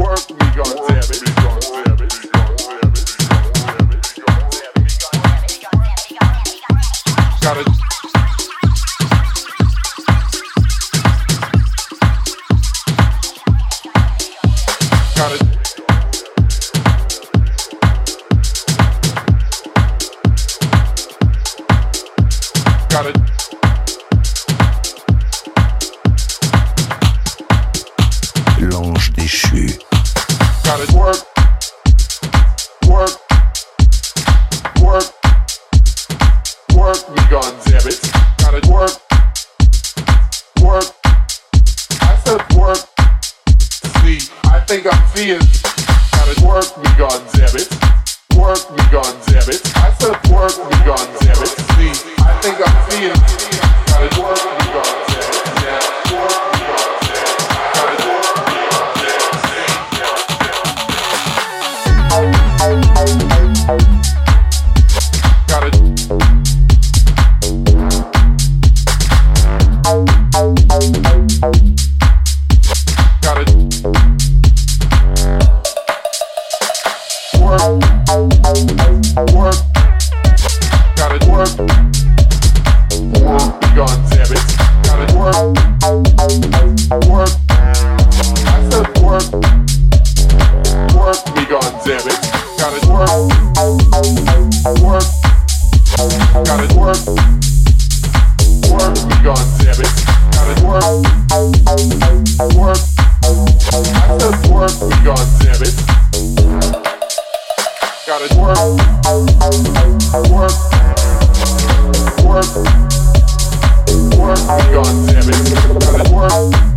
work me, goddamn it. Work, work, goddammit. Work.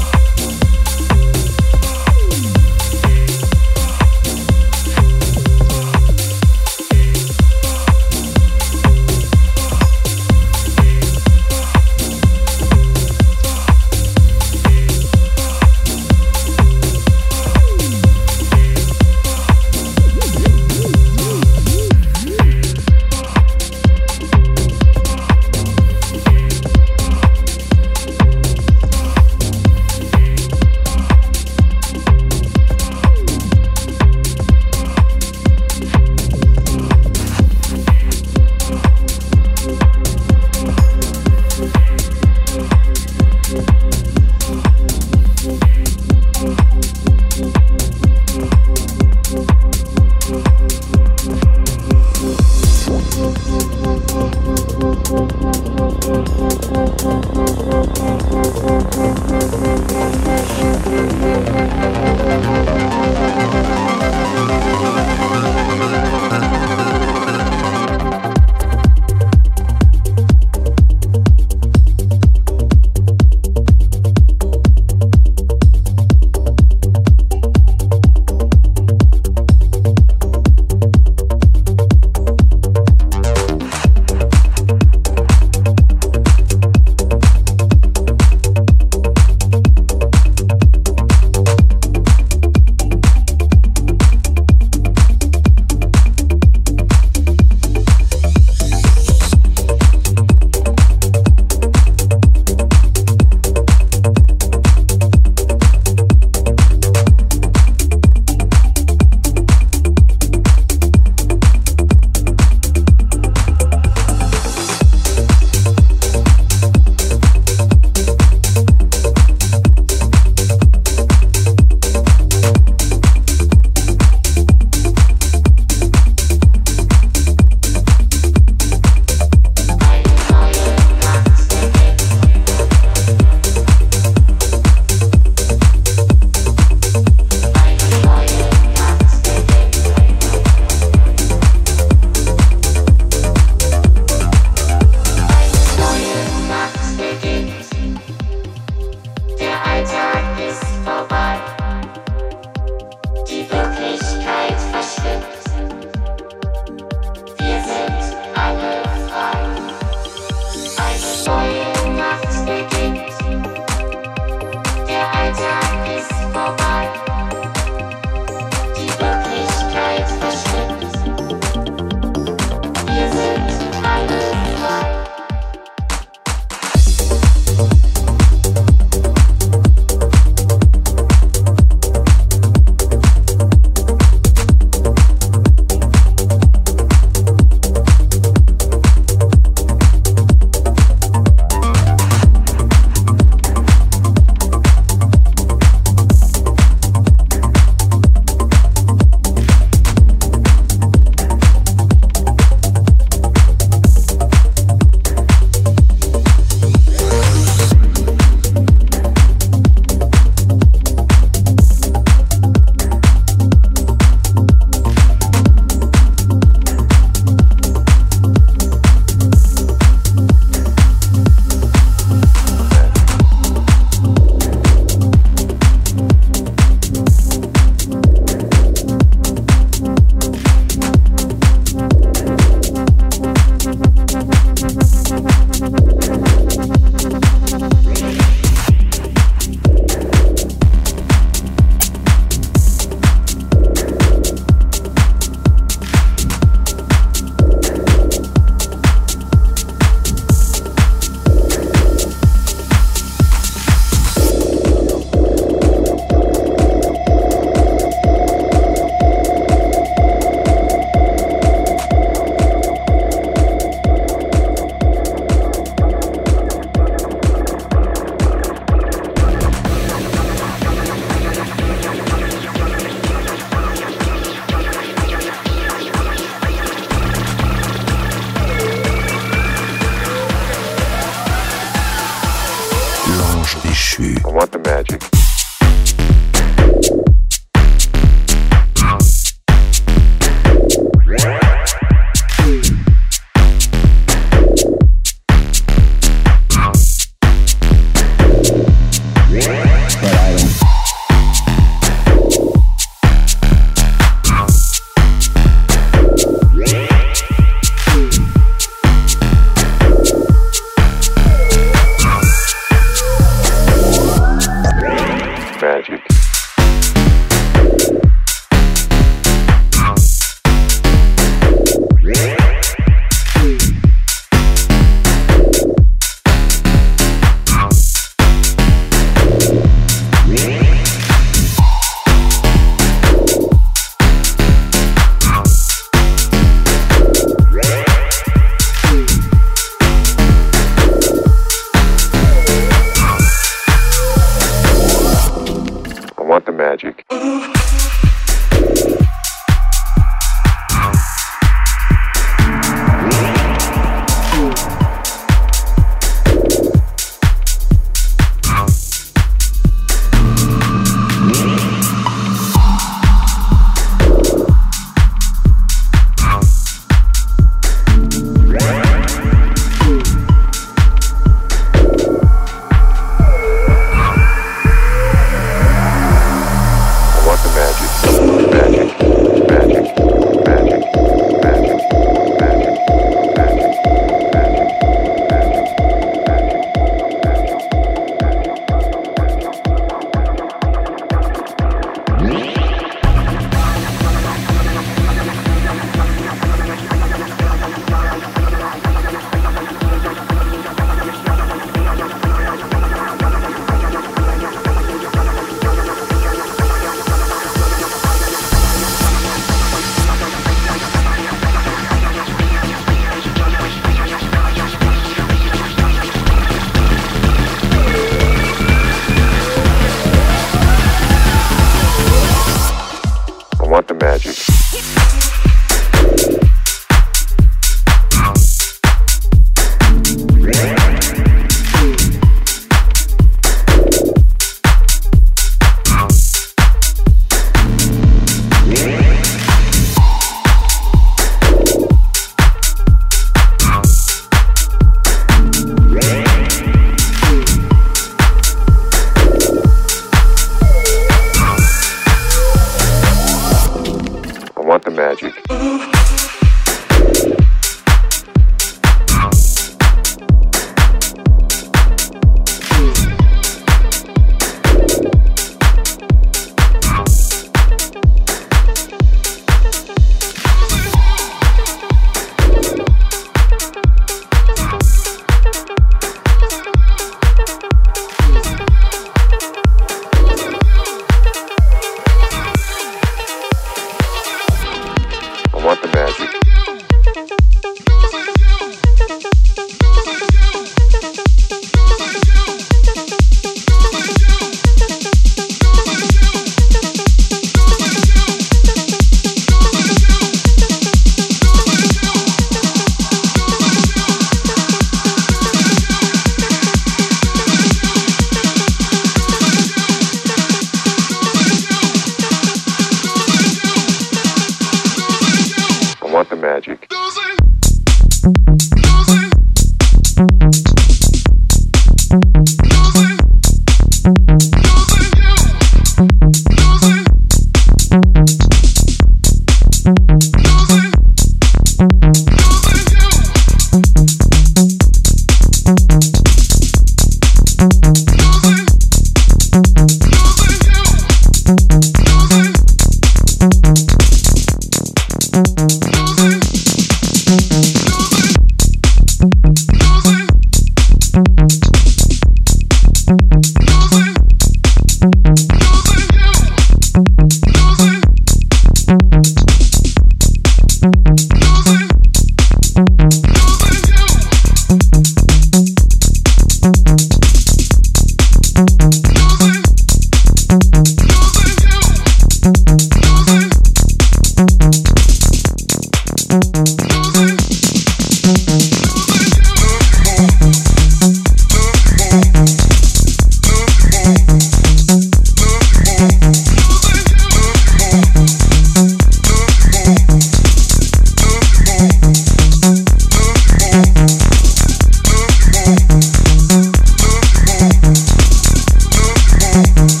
Thank